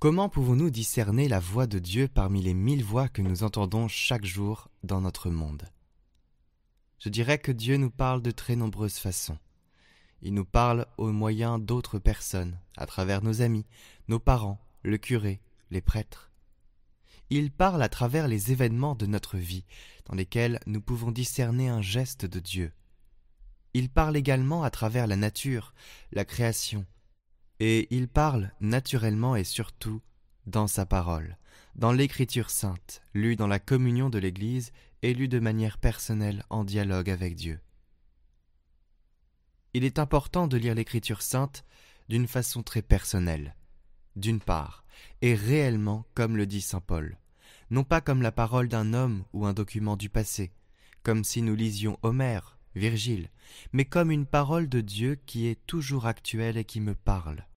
Comment pouvons-nous discerner la voix de Dieu parmi les mille voix que nous entendons chaque jour dans notre monde? Je dirais que Dieu nous parle de très nombreuses façons. Il nous parle au moyen d'autres personnes, à travers nos amis, nos parents, le curé, les prêtres. Il parle à travers les événements de notre vie, dans lesquels nous pouvons discerner un geste de Dieu. Il parle également à travers la nature, la création, et il parle naturellement et surtout dans sa parole, dans l'écriture sainte, lue dans la communion de l'Église et lue de manière personnelle en dialogue avec Dieu. Il est important de lire l'écriture sainte d'une façon très personnelle, d'une part, et réellement comme le dit Saint Paul, non pas comme la parole d'un homme ou un document du passé, comme si nous lisions Homère, Virgile, mais comme une parole de Dieu qui est toujours actuelle et qui me parle.